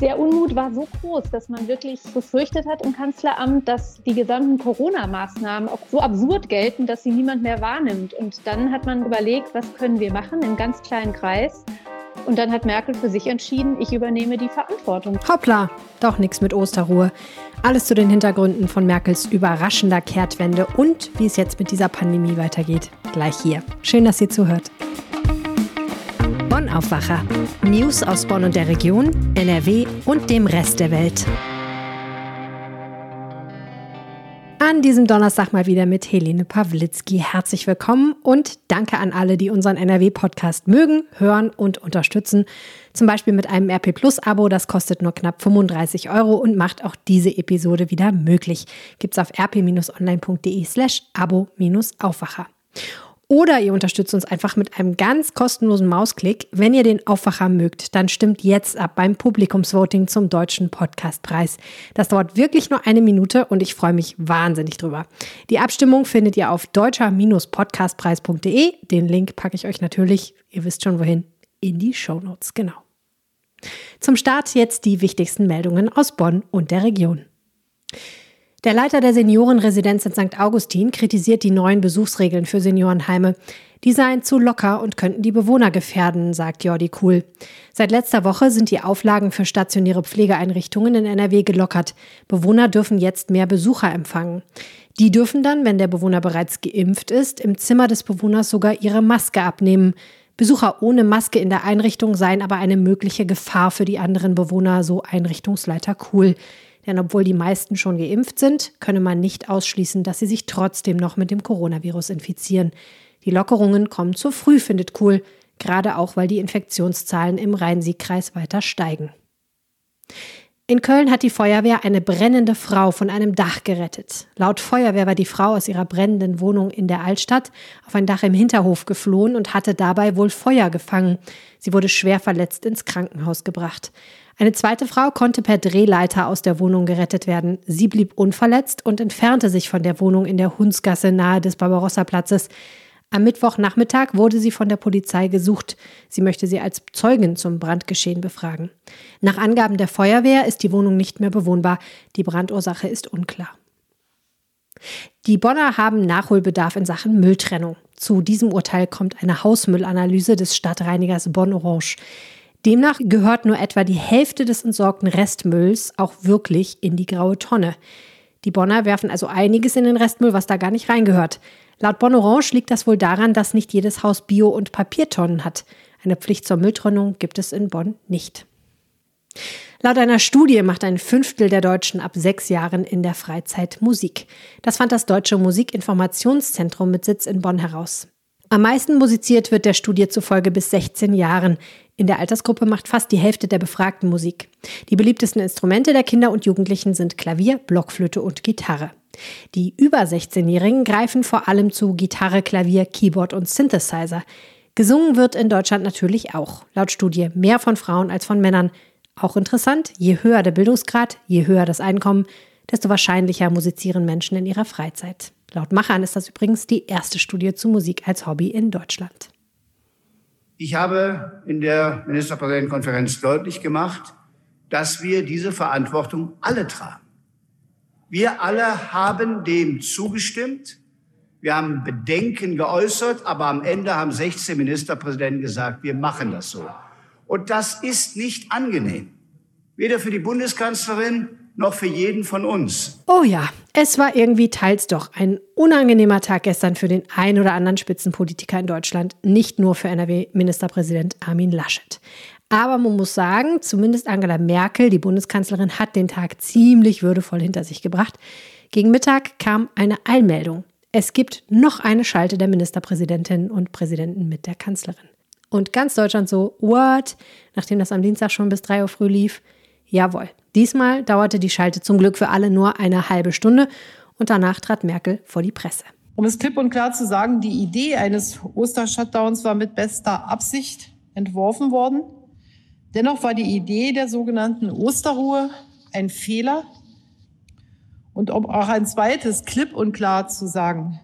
Der Unmut war so groß, dass man wirklich befürchtet hat im Kanzleramt, dass die gesamten Corona-Maßnahmen auch so absurd gelten, dass sie niemand mehr wahrnimmt. Und dann hat man überlegt, was können wir machen im ganz kleinen Kreis. Und dann hat Merkel für sich entschieden, ich übernehme die Verantwortung. Hoppla, doch nichts mit Osterruhe. Alles zu den Hintergründen von Merkels überraschender Kehrtwende und wie es jetzt mit dieser Pandemie weitergeht. Gleich hier. Schön, dass ihr zuhört. Bonn Aufwacher. News aus Bonn und der Region, NRW und dem Rest der Welt. An diesem Donnerstag mal wieder mit Helene Pawlitzki. Herzlich willkommen und danke an alle, die unseren NRW-Podcast mögen, hören und unterstützen. Zum Beispiel mit einem RP Plus-Abo, das kostet nur knapp 35 Euro und macht auch diese Episode wieder möglich. Gibt's auf rp-online.de slash abo-aufwacher. Oder ihr unterstützt uns einfach mit einem ganz kostenlosen Mausklick. Wenn ihr den Aufwacher mögt, dann stimmt jetzt ab beim Publikumsvoting zum Deutschen Podcastpreis. Das dauert wirklich nur eine Minute und ich freue mich wahnsinnig drüber. Die Abstimmung findet ihr auf deutscher-podcastpreis.de. Den Link packe ich euch natürlich, ihr wisst schon wohin, in die Show Notes. Genau. Zum Start jetzt die wichtigsten Meldungen aus Bonn und der Region. Der Leiter der Seniorenresidenz in St. Augustin kritisiert die neuen Besuchsregeln für Seniorenheime. Die seien zu locker und könnten die Bewohner gefährden, sagt Jordi Kuhl. Seit letzter Woche sind die Auflagen für stationäre Pflegeeinrichtungen in NRW gelockert. Bewohner dürfen jetzt mehr Besucher empfangen. Die dürfen dann, wenn der Bewohner bereits geimpft ist, im Zimmer des Bewohners sogar ihre Maske abnehmen. Besucher ohne Maske in der Einrichtung seien aber eine mögliche Gefahr für die anderen Bewohner, so Einrichtungsleiter Kuhl. Denn obwohl die meisten schon geimpft sind, könne man nicht ausschließen, dass sie sich trotzdem noch mit dem Coronavirus infizieren. Die Lockerungen kommen zu früh, findet Kuhl, gerade auch weil die Infektionszahlen im Rhein-Sieg-Kreis weiter steigen. In Köln hat die Feuerwehr eine brennende Frau von einem Dach gerettet. Laut Feuerwehr war die Frau aus ihrer brennenden Wohnung in der Altstadt auf ein Dach im Hinterhof geflohen und hatte dabei wohl Feuer gefangen. Sie wurde schwer verletzt ins Krankenhaus gebracht. Eine zweite Frau konnte per Drehleiter aus der Wohnung gerettet werden. Sie blieb unverletzt und entfernte sich von der Wohnung in der Hunsgasse nahe des Barbarossa-Platzes. Am Mittwochnachmittag wurde sie von der Polizei gesucht. Sie möchte sie als Zeugin zum Brandgeschehen befragen. Nach Angaben der Feuerwehr ist die Wohnung nicht mehr bewohnbar. Die Brandursache ist unklar. Die Bonner haben Nachholbedarf in Sachen Mülltrennung. Zu diesem Urteil kommt eine Hausmüllanalyse des Stadtreinigers Bonn Orange. Demnach gehört nur etwa die Hälfte des entsorgten Restmülls auch wirklich in die graue Tonne. Die Bonner werfen also einiges in den Restmüll, was da gar nicht reingehört. Laut Bonn Orange liegt das wohl daran, dass nicht jedes Haus Bio- und Papiertonnen hat. Eine Pflicht zur Mülltrennung gibt es in Bonn nicht. Laut einer Studie macht ein Fünftel der Deutschen ab sechs Jahren in der Freizeit Musik. Das fand das Deutsche Musikinformationszentrum mit Sitz in Bonn heraus. Am meisten musiziert wird der Studie zufolge bis 16 Jahren. In der Altersgruppe macht fast die Hälfte der Befragten Musik. Die beliebtesten Instrumente der Kinder und Jugendlichen sind Klavier, Blockflöte und Gitarre. Die über 16-Jährigen greifen vor allem zu Gitarre, Klavier, Keyboard und Synthesizer. Gesungen wird in Deutschland natürlich auch. Laut Studie mehr von Frauen als von Männern. Auch interessant, je höher der Bildungsgrad, je höher das Einkommen, desto wahrscheinlicher musizieren Menschen in ihrer Freizeit. Laut Machern ist das übrigens die erste Studie zu Musik als Hobby in Deutschland. Ich habe in der Ministerpräsidentenkonferenz deutlich gemacht, dass wir diese Verantwortung alle tragen. Wir alle haben dem zugestimmt. Wir haben Bedenken geäußert, aber am Ende haben 16 Ministerpräsidenten gesagt, wir machen das so. Und das ist nicht angenehm. Weder für die Bundeskanzlerin noch für jeden von uns. Oh ja, es war irgendwie teils doch ein unangenehmer Tag gestern für den ein oder anderen Spitzenpolitiker in Deutschland, nicht nur für NRW-Ministerpräsident Armin Laschet. Aber man muss sagen, zumindest Angela Merkel, die Bundeskanzlerin, hat den Tag ziemlich würdevoll hinter sich gebracht. Gegen Mittag kam eine Eilmeldung. Es gibt noch eine Schalte der Ministerpräsidentinnen und Präsidenten mit der Kanzlerin. Und ganz Deutschland so, what? Nachdem das am Dienstag schon bis 3 Uhr früh lief, Jawohl, diesmal dauerte die Schalte zum Glück für alle nur eine halbe Stunde und danach trat Merkel vor die Presse. Um es klipp und klar zu sagen, die Idee eines Ostershutdowns war mit bester Absicht entworfen worden. Dennoch war die Idee der sogenannten Osterruhe ein Fehler. Und um auch ein zweites klipp und klar zu sagen,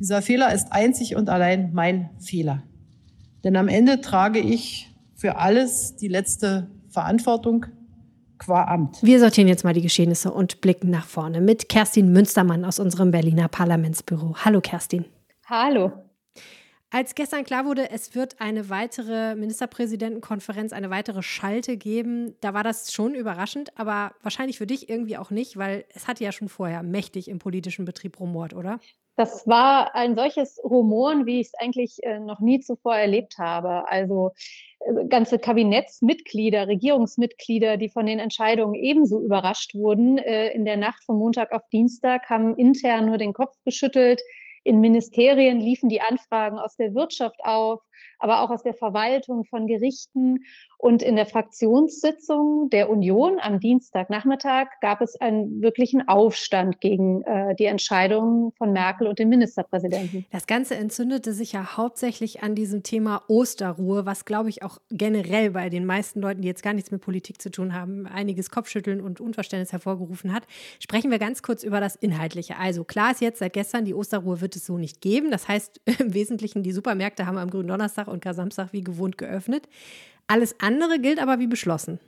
dieser Fehler ist einzig und allein mein Fehler. Denn am Ende trage ich für alles die letzte Verantwortung qua Amt. Wir sortieren jetzt mal die Geschehnisse und blicken nach vorne mit Kerstin Münstermann aus unserem Berliner Parlamentsbüro. Hallo Kerstin. Hallo. Als gestern klar wurde, es wird eine weitere Ministerpräsidentenkonferenz, eine weitere Schalte geben, da war das schon überraschend, aber wahrscheinlich für dich irgendwie auch nicht, weil es hatte ja schon vorher mächtig im politischen Betrieb rumort, oder? Das war ein solches Rumoren, wie ich es eigentlich äh, noch nie zuvor erlebt habe. Also äh, ganze Kabinettsmitglieder, Regierungsmitglieder, die von den Entscheidungen ebenso überrascht wurden. Äh, in der Nacht von Montag auf Dienstag haben intern nur den Kopf geschüttelt. In Ministerien liefen die Anfragen aus der Wirtschaft auf, aber auch aus der Verwaltung von Gerichten. Und in der Fraktionssitzung der Union am Dienstagnachmittag gab es einen wirklichen Aufstand gegen äh, die Entscheidungen von Merkel und dem Ministerpräsidenten. Das Ganze entzündete sich ja hauptsächlich an diesem Thema Osterruhe, was, glaube ich, auch generell bei den meisten Leuten, die jetzt gar nichts mit Politik zu tun haben, einiges Kopfschütteln und Unverständnis hervorgerufen hat. Sprechen wir ganz kurz über das Inhaltliche. Also klar ist jetzt seit gestern, die Osterruhe wird es so nicht geben. Das heißt, im Wesentlichen, die Supermärkte haben am grünen Donnerstag und Samstag wie gewohnt geöffnet. Alles andere gilt aber wie beschlossen.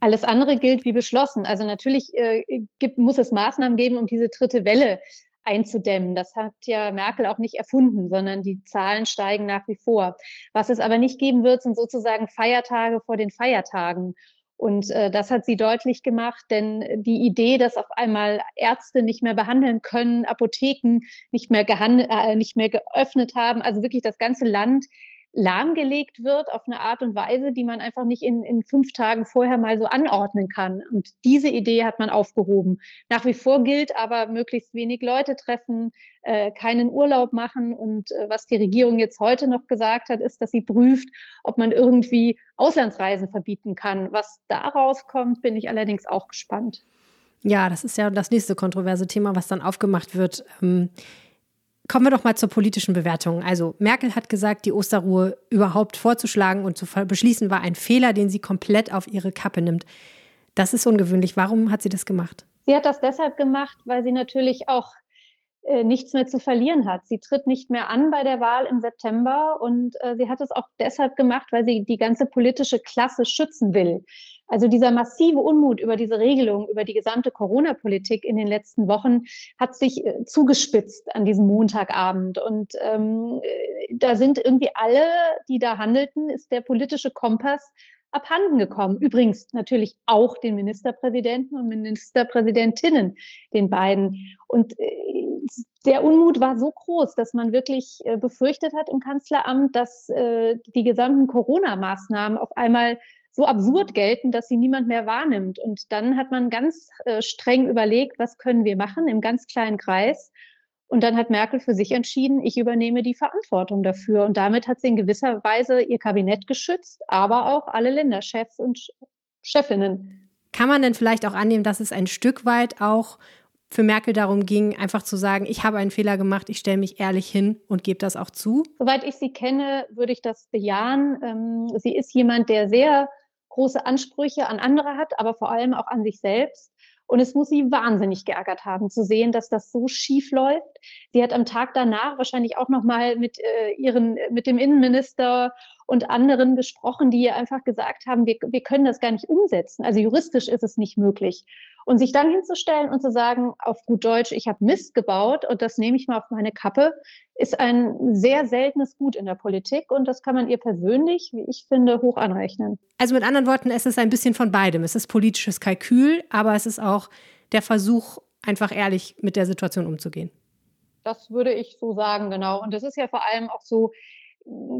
Alles andere gilt wie beschlossen. Also natürlich äh, gibt, muss es Maßnahmen geben, um diese dritte Welle einzudämmen. Das hat ja Merkel auch nicht erfunden, sondern die Zahlen steigen nach wie vor. Was es aber nicht geben wird, sind sozusagen Feiertage vor den Feiertagen. Und äh, das hat sie deutlich gemacht, denn die Idee, dass auf einmal Ärzte nicht mehr behandeln können, Apotheken nicht mehr, äh, nicht mehr geöffnet haben, also wirklich das ganze Land lahmgelegt wird auf eine Art und Weise, die man einfach nicht in, in fünf Tagen vorher mal so anordnen kann. Und diese Idee hat man aufgehoben. Nach wie vor gilt aber, möglichst wenig Leute treffen, äh, keinen Urlaub machen. Und äh, was die Regierung jetzt heute noch gesagt hat, ist, dass sie prüft, ob man irgendwie Auslandsreisen verbieten kann. Was daraus kommt, bin ich allerdings auch gespannt. Ja, das ist ja das nächste kontroverse Thema, was dann aufgemacht wird. Ähm Kommen wir doch mal zur politischen Bewertung. Also Merkel hat gesagt, die Osterruhe überhaupt vorzuschlagen und zu beschließen war ein Fehler, den sie komplett auf ihre Kappe nimmt. Das ist ungewöhnlich. Warum hat sie das gemacht? Sie hat das deshalb gemacht, weil sie natürlich auch äh, nichts mehr zu verlieren hat. Sie tritt nicht mehr an bei der Wahl im September und äh, sie hat es auch deshalb gemacht, weil sie die ganze politische Klasse schützen will. Also dieser massive Unmut über diese Regelung, über die gesamte Corona-Politik in den letzten Wochen hat sich äh, zugespitzt an diesem Montagabend. Und ähm, äh, da sind irgendwie alle, die da handelten, ist der politische Kompass abhanden gekommen. Übrigens natürlich auch den Ministerpräsidenten und Ministerpräsidentinnen, den beiden. Und äh, der Unmut war so groß, dass man wirklich befürchtet hat im Kanzleramt, dass die gesamten Corona-Maßnahmen auf einmal so absurd gelten, dass sie niemand mehr wahrnimmt. Und dann hat man ganz äh, streng überlegt, was können wir machen im ganz kleinen Kreis. Und dann hat Merkel für sich entschieden, ich übernehme die Verantwortung dafür. Und damit hat sie in gewisser Weise ihr Kabinett geschützt, aber auch alle Länderchefs und Chefinnen. Kann man denn vielleicht auch annehmen, dass es ein Stück weit auch für Merkel darum ging, einfach zu sagen, ich habe einen Fehler gemacht, ich stelle mich ehrlich hin und gebe das auch zu? Soweit ich sie kenne, würde ich das bejahen. Ähm, sie ist jemand, der sehr große Ansprüche an andere hat, aber vor allem auch an sich selbst. Und es muss sie wahnsinnig geärgert haben, zu sehen, dass das so schief läuft. Sie hat am Tag danach wahrscheinlich auch noch mal mit äh, ihren, mit dem Innenminister und anderen gesprochen, die ihr einfach gesagt haben, wir, wir können das gar nicht umsetzen. Also juristisch ist es nicht möglich. Und sich dann hinzustellen und zu sagen, auf gut Deutsch, ich habe Mist gebaut und das nehme ich mal auf meine Kappe, ist ein sehr seltenes Gut in der Politik und das kann man ihr persönlich, wie ich finde, hoch anrechnen. Also mit anderen Worten, es ist ein bisschen von beidem. Es ist politisches Kalkül, aber es ist auch der Versuch, einfach ehrlich mit der Situation umzugehen. Das würde ich so sagen, genau. Und das ist ja vor allem auch so,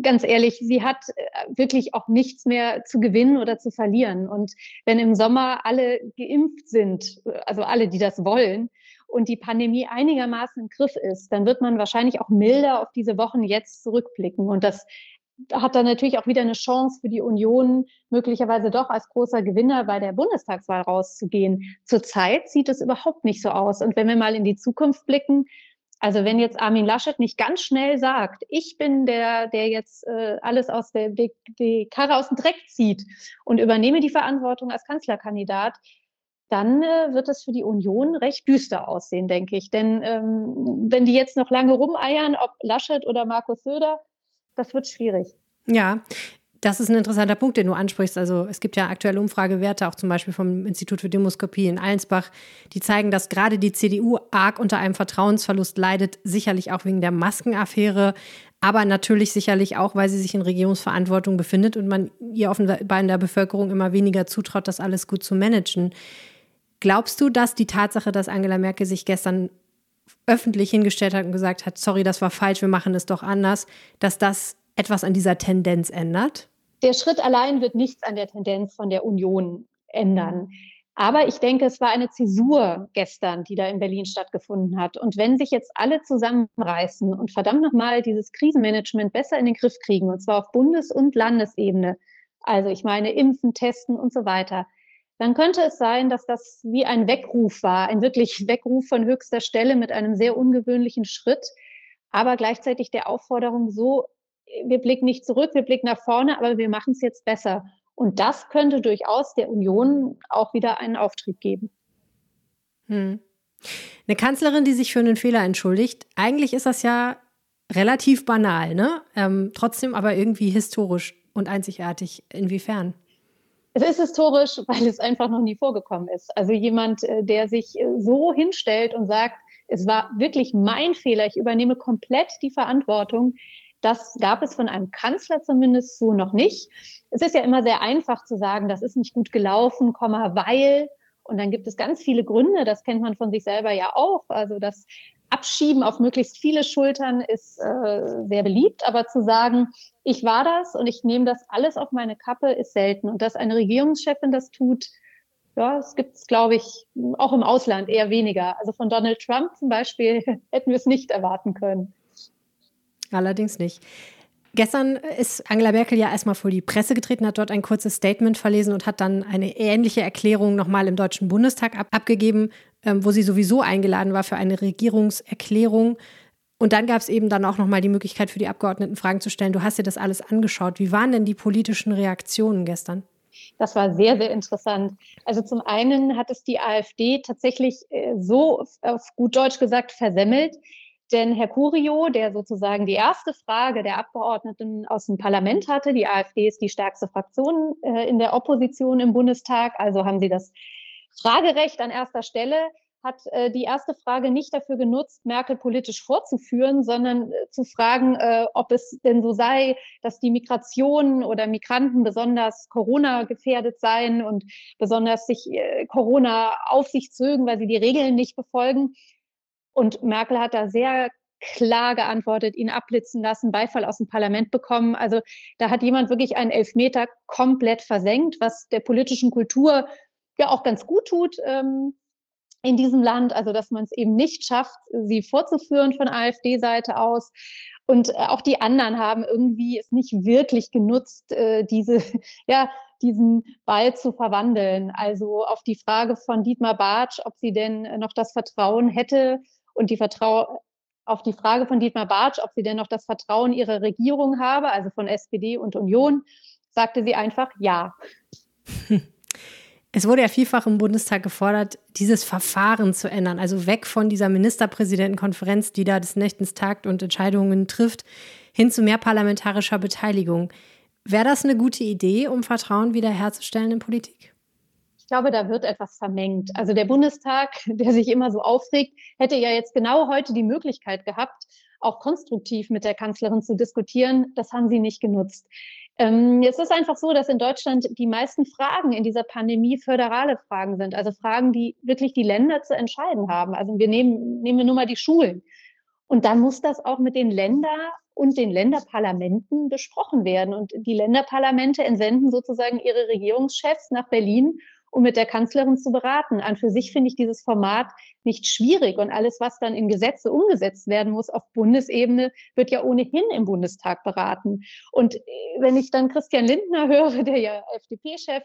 ganz ehrlich, sie hat äh, wirklich auch nichts mehr zu gewinnen oder zu verlieren. Und wenn im Sommer alle geimpft sind, also alle, die das wollen, und die Pandemie einigermaßen im Griff ist, dann wird man wahrscheinlich auch milder auf diese Wochen jetzt zurückblicken. Und das hat dann natürlich auch wieder eine Chance für die Union, möglicherweise doch als großer Gewinner bei der Bundestagswahl rauszugehen. Zurzeit sieht es überhaupt nicht so aus. Und wenn wir mal in die Zukunft blicken, also wenn jetzt Armin Laschet nicht ganz schnell sagt, ich bin der, der jetzt äh, alles aus der die, die Karre aus dem Dreck zieht und übernehme die Verantwortung als Kanzlerkandidat, dann äh, wird es für die Union recht düster aussehen, denke ich. Denn ähm, wenn die jetzt noch lange rumeiern, ob Laschet oder Markus Söder, das wird schwierig. Ja, Das ist ein interessanter Punkt, den du ansprichst. Also es gibt ja aktuelle Umfragewerte, auch zum Beispiel vom Institut für Demoskopie in Allensbach, die zeigen, dass gerade die CDU arg unter einem Vertrauensverlust leidet, sicherlich auch wegen der Maskenaffäre, aber natürlich sicherlich auch, weil sie sich in Regierungsverantwortung befindet und man ihr offenbar in der Bevölkerung immer weniger zutraut, das alles gut zu managen. Glaubst du, dass die Tatsache, dass Angela Merkel sich gestern öffentlich hingestellt hat und gesagt hat, sorry, das war falsch, wir machen es doch anders, dass das etwas an dieser Tendenz ändert? Der Schritt allein wird nichts an der Tendenz von der Union ändern. Aber ich denke, es war eine Zäsur gestern, die da in Berlin stattgefunden hat. Und wenn sich jetzt alle zusammenreißen und verdammt nochmal dieses Krisenmanagement besser in den Griff kriegen, und zwar auf Bundes- und Landesebene, also ich meine Impfen, Testen und so weiter, dann könnte es sein, dass das wie ein Weckruf war, ein wirklich Weckruf von höchster Stelle mit einem sehr ungewöhnlichen Schritt, aber gleichzeitig der Aufforderung so, wir blicken nicht zurück, wir blicken nach vorne, aber wir machen es jetzt besser. Und das könnte durchaus der Union auch wieder einen Auftrieb geben. Hm. Eine Kanzlerin, die sich für einen Fehler entschuldigt, eigentlich ist das ja relativ banal, ne? Ähm, trotzdem aber irgendwie historisch und einzigartig. Inwiefern? Es ist historisch, weil es einfach noch nie vorgekommen ist. Also jemand, äh, der sich äh, so hinstellt und sagt, es war wirklich mein Fehler, ich übernehme komplett die Verantwortung, das gab es von einem Kanzler zumindest so noch nicht. Es ist ja immer sehr einfach zu sagen, das ist nicht gut gelaufen, weil. Und dann gibt es ganz viele Gründe, das kennt man von sich selber ja auch. Also das Abschieben auf möglichst viele Schultern ist äh, sehr beliebt, aber zu sagen, ich war das und ich nehme das alles auf meine Kappe, ist selten. Und dass eine Regierungschefin das tut, ja, das gibt es, glaube ich, auch im Ausland eher weniger. Also von Donald Trump zum Beispiel hätten wir es nicht erwarten können. Allerdings nicht. Gestern ist Angela Merkel ja erstmal vor die Presse getreten, hat dort ein kurzes Statement verlesen und hat dann eine ähnliche Erklärung nochmal im Deutschen Bundestag ab abgegeben, ähm, wo sie sowieso eingeladen war für eine Regierungserklärung. Und dann gab es eben dann auch nochmal die Möglichkeit für die Abgeordneten Fragen zu stellen. Du hast dir das alles angeschaut. Wie waren denn die politischen Reaktionen gestern? Das war sehr, sehr interessant. Also zum einen hat es die AfD tatsächlich äh, so auf gut Deutsch gesagt versemmelt, denn Herr Curio, der sozusagen die erste Frage der Abgeordneten aus dem Parlament hatte, die AfD ist die stärkste Fraktion äh, in der Opposition im Bundestag, also haben sie das Fragerecht an erster Stelle, hat äh, die erste Frage nicht dafür genutzt, Merkel politisch vorzuführen, sondern äh, zu fragen, äh, ob es denn so sei, dass die Migration oder Migranten besonders Corona gefährdet seien und besonders sich äh, Corona auf sich zögen, weil sie die Regeln nicht befolgen. Und Merkel hat da sehr klar geantwortet, ihn abblitzen lassen, Beifall aus dem Parlament bekommen. Also da hat jemand wirklich einen Elfmeter komplett versenkt, was der politischen Kultur ja auch ganz gut tut ähm, in diesem Land. Also dass man es eben nicht schafft, sie vorzuführen von AfD-Seite aus. Und äh, auch die anderen haben irgendwie es nicht wirklich genutzt, äh, diese, ja, diesen Ball zu verwandeln. Also auf die Frage von Dietmar Bartsch, ob sie denn noch das Vertrauen hätte, und die Vertrau auf die Frage von Dietmar Bartsch, ob sie denn noch das Vertrauen ihrer Regierung habe, also von SPD und Union, sagte sie einfach ja. Es wurde ja vielfach im Bundestag gefordert, dieses Verfahren zu ändern, also weg von dieser Ministerpräsidentenkonferenz, die da des Nächtens tagt und Entscheidungen trifft, hin zu mehr parlamentarischer Beteiligung. Wäre das eine gute Idee, um Vertrauen wiederherzustellen in Politik? Ich glaube, da wird etwas vermengt. Also der Bundestag, der sich immer so aufregt, hätte ja jetzt genau heute die Möglichkeit gehabt, auch konstruktiv mit der Kanzlerin zu diskutieren. Das haben sie nicht genutzt. Ähm, es ist einfach so, dass in Deutschland die meisten Fragen in dieser Pandemie föderale Fragen sind, also Fragen, die wirklich die Länder zu entscheiden haben. Also wir nehmen, nehmen wir nur mal die Schulen. Und dann muss das auch mit den Ländern und den Länderparlamenten besprochen werden. Und die Länderparlamente entsenden sozusagen ihre Regierungschefs nach Berlin um mit der Kanzlerin zu beraten. An für sich finde ich dieses Format nicht schwierig und alles, was dann in Gesetze umgesetzt werden muss auf Bundesebene, wird ja ohnehin im Bundestag beraten. Und äh, wenn ich dann Christian Lindner höre, der ja FDP-Chef,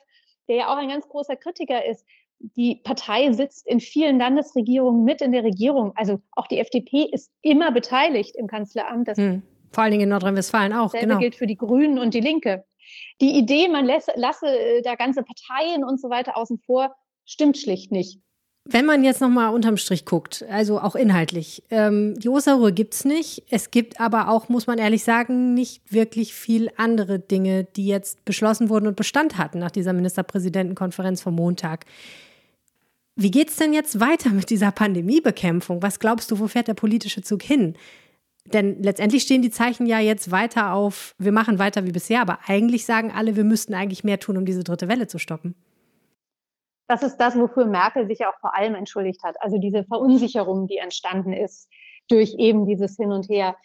der ja auch ein ganz großer Kritiker ist, die Partei sitzt in vielen Landesregierungen mit in der Regierung. Also auch die FDP ist immer beteiligt im Kanzleramt. Das hm. Vor allen Dingen in Nordrhein-Westfalen auch. Genau. gilt für die Grünen und die Linke. Die Idee, man lasse, lasse äh, da ganze Parteien und so weiter außen vor, stimmt schlicht nicht. Wenn man jetzt nochmal unterm Strich guckt, also auch inhaltlich, ähm, die Osterruhe gibt es nicht. Es gibt aber auch, muss man ehrlich sagen, nicht wirklich viel andere Dinge, die jetzt beschlossen wurden und Bestand hatten nach dieser Ministerpräsidentenkonferenz vom Montag. Wie geht es denn jetzt weiter mit dieser Pandemiebekämpfung? Was glaubst du, wo fährt der politische Zug hin? Denn letztendlich stehen die Zeichen ja jetzt weiter auf, wir machen weiter wie bisher, aber eigentlich sagen alle, wir müssten eigentlich mehr tun, um diese dritte Welle zu stoppen. Das ist das, wofür Merkel sich auch vor allem entschuldigt hat. Also diese Verunsicherung, die entstanden ist durch eben dieses Hin und Her.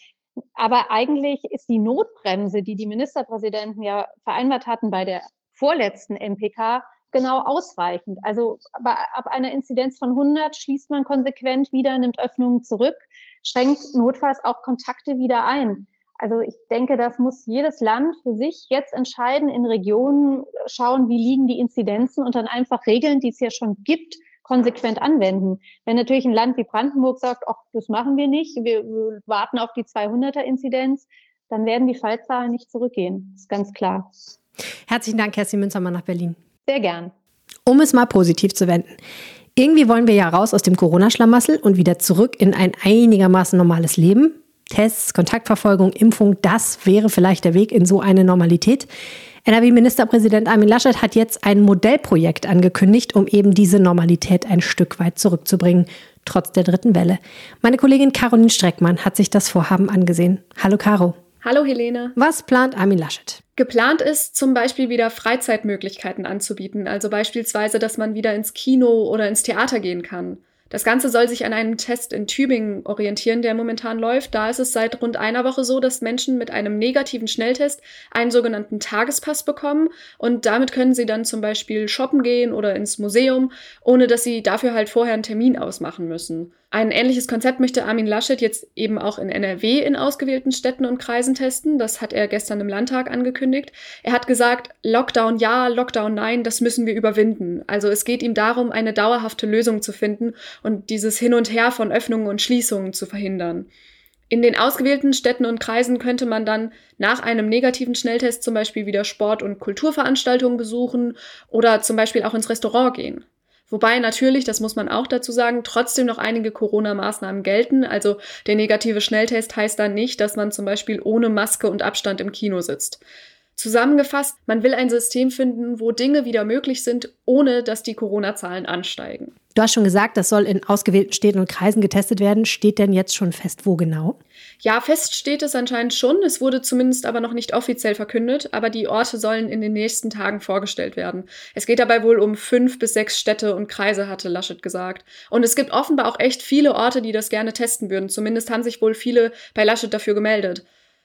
Aber eigentlich ist die Notbremse, die die Ministerpräsidenten ja vereinbart hatten bei der vorletzten MPK, genau ausreichend. Also ab einer Inzidenz von 100 schließt man konsequent wieder, nimmt Öffnungen zurück, schränkt notfalls auch Kontakte wieder ein. Also ich denke, das muss jedes Land für sich jetzt entscheiden, in Regionen schauen, wie liegen die Inzidenzen und dann einfach Regeln, die es ja schon gibt, konsequent anwenden. Wenn natürlich ein Land wie Brandenburg sagt, ach, das machen wir nicht, wir, warten auf die 200er Inzidenz, dann werden die Fallzahlen nicht zurückgehen. Das ist ganz klar. Herzlichen Dank, Kerstin Münzermann nach Berlin. Sehr gern. Um es mal positiv zu wenden. Irgendwie wollen wir ja raus aus dem Corona-Schlamassel und wieder zurück in ein einigermaßen normales Leben. Tests, Kontaktverfolgung, Impfung, das wäre vielleicht der Weg in so eine Normalität. NRW-Ministerpräsident Armin Laschet hat jetzt ein Modellprojekt angekündigt, um eben diese Normalität ein Stück weit zurückzubringen, trotz der dritten Welle. Meine Kollegin Caroline Streckmann hat sich das Vorhaben angesehen. Hallo Caro. Hallo Helene. Was plant Armin Laschet? Geplant ist zum Beispiel wieder Freizeitmöglichkeiten anzubieten, also beispielsweise, dass man wieder ins Kino oder ins Theater gehen kann. Das Ganze soll sich an einem Test in Tübingen orientieren, der momentan läuft. Da ist es seit rund einer Woche so, dass Menschen mit einem negativen Schnelltest einen sogenannten Tagespass bekommen und damit können sie dann zum Beispiel shoppen gehen oder ins Museum, ohne dass sie dafür halt vorher einen Termin ausmachen müssen. Ein ähnliches Konzept möchte Armin Laschet jetzt eben auch in NRW in ausgewählten Städten und Kreisen testen. Das hat er gestern im Landtag angekündigt. Er hat gesagt, Lockdown ja, Lockdown nein, das müssen wir überwinden. Also es geht ihm darum, eine dauerhafte Lösung zu finden und dieses Hin und Her von Öffnungen und Schließungen zu verhindern. In den ausgewählten Städten und Kreisen könnte man dann nach einem negativen Schnelltest zum Beispiel wieder Sport- und Kulturveranstaltungen besuchen oder zum Beispiel auch ins Restaurant gehen. Wobei natürlich, das muss man auch dazu sagen, trotzdem noch einige Corona-Maßnahmen gelten. Also der negative Schnelltest heißt dann nicht, dass man zum Beispiel ohne Maske und Abstand im Kino sitzt. Zusammengefasst, man will ein System finden, wo Dinge wieder möglich sind, ohne dass die Corona-Zahlen ansteigen. Du hast schon gesagt, das soll in ausgewählten Städten und Kreisen getestet werden. Steht denn jetzt schon fest, wo genau? Ja, fest steht es anscheinend schon. Es wurde zumindest aber noch nicht offiziell verkündet, aber die Orte sollen in den nächsten Tagen vorgestellt werden. Es geht dabei wohl um fünf bis sechs Städte und Kreise, hatte Laschet gesagt. Und es gibt offenbar auch echt viele Orte, die das gerne testen würden. Zumindest haben sich wohl viele bei Laschet dafür gemeldet.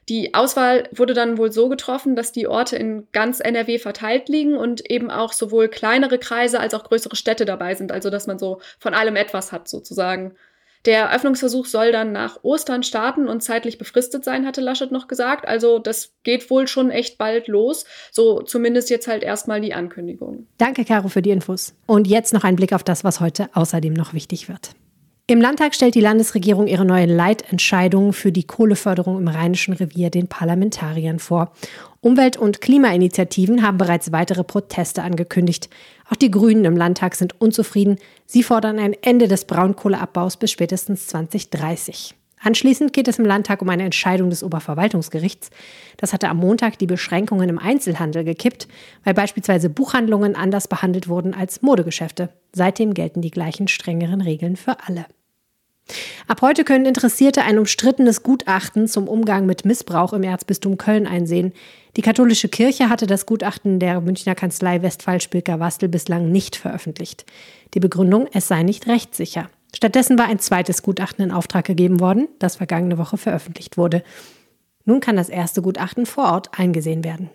Die Auswahl wurde dann wohl so getroffen, dass die Orte in ganz NRW verteilt liegen und eben auch sowohl kleinere Kreise als auch größere Städte dabei sind, also dass man so von allem etwas hat sozusagen. Der Öffnungsversuch soll dann nach Ostern starten und zeitlich befristet sein, hatte Laschet noch gesagt. Also das geht wohl schon echt bald los. So zumindest jetzt halt erstmal die Ankündigung. Danke, Caro, für die Infos. Und jetzt noch ein Blick auf das, was heute außerdem noch wichtig wird. Im Landtag stellt die Landesregierung ihre neue Leitentscheidung für die Kohleförderung im Rheinischen Revier den Parlamentariern vor. Umwelt- und Klimainitiativen haben bereits weitere Proteste angekündigt. Auch die Grünen im Landtag sind unzufrieden. Sie fordern ein Ende des Braunkohleabbaus bis spätestens 2030. Anschließend geht es im Landtag um eine Entscheidung des Oberverwaltungsgerichts. Das hatte am Montag die Beschränkungen im Einzelhandel gekippt, weil beispielsweise Buchhandlungen anders behandelt wurden als Modegeschäfte. Seitdem gelten die gleichen strengeren Regeln für alle. Ab heute können Interessierte ein umstrittenes Gutachten zum Umgang mit Missbrauch im Erzbistum Köln einsehen. Die katholische Kirche hatte das Gutachten der Münchner Kanzlei Westphal-Spilker-Wastel bislang nicht veröffentlicht. Die Begründung, es sei nicht rechtssicher. Stattdessen war ein zweites Gutachten in Auftrag gegeben worden, das vergangene Woche veröffentlicht wurde. Nun kann das erste Gutachten vor Ort eingesehen werden.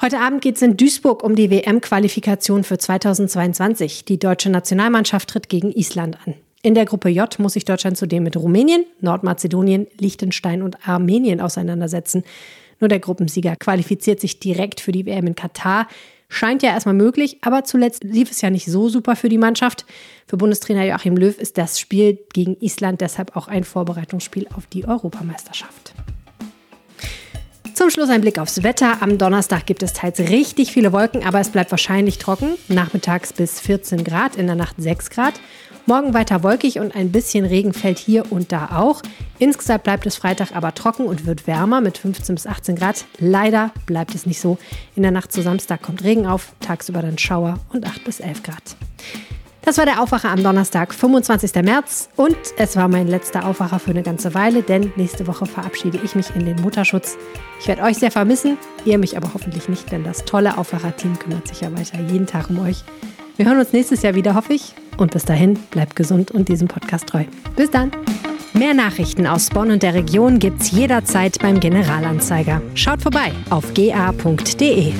Heute Abend geht es in Duisburg um die WM-Qualifikation für 2022. Die deutsche Nationalmannschaft tritt gegen Island an. In der Gruppe J muss sich Deutschland zudem mit Rumänien, Nordmazedonien, Liechtenstein und Armenien auseinandersetzen. Nur der Gruppensieger qualifiziert sich direkt für die WM in Katar. Scheint ja erstmal möglich, aber zuletzt lief es ja nicht so super für die Mannschaft. Für Bundestrainer Joachim Löw ist das Spiel gegen Island deshalb auch ein Vorbereitungsspiel auf die Europameisterschaft. Zum Schluss ein Blick aufs Wetter. Am Donnerstag gibt es teils richtig viele Wolken, aber es bleibt wahrscheinlich trocken. Nachmittags bis 14 Grad, in der Nacht 6 Grad. Morgen weiter wolkig und ein bisschen Regen fällt hier und da auch. Insgesamt bleibt es Freitag aber trocken und wird wärmer mit 15 bis 18 Grad. Leider bleibt es nicht so. In der Nacht zu Samstag kommt Regen auf, tagsüber dann Schauer und 8 bis 11 Grad. Das war der Aufwacher am Donnerstag, 25. März. Und es war mein letzter Aufwacher für eine ganze Weile, denn nächste Woche verabschiede ich mich in den Mutterschutz. Ich werde euch sehr vermissen, ihr mich aber hoffentlich nicht, denn das tolle Aufwacher-Team kümmert sich ja weiter jeden Tag um euch. Wir hören uns nächstes Jahr wieder, hoffe ich. Und bis dahin, bleibt gesund und diesem Podcast treu. Bis dann. Mehr Nachrichten aus Bonn und der Region gibt's jederzeit beim Generalanzeiger. Schaut vorbei auf ga.de.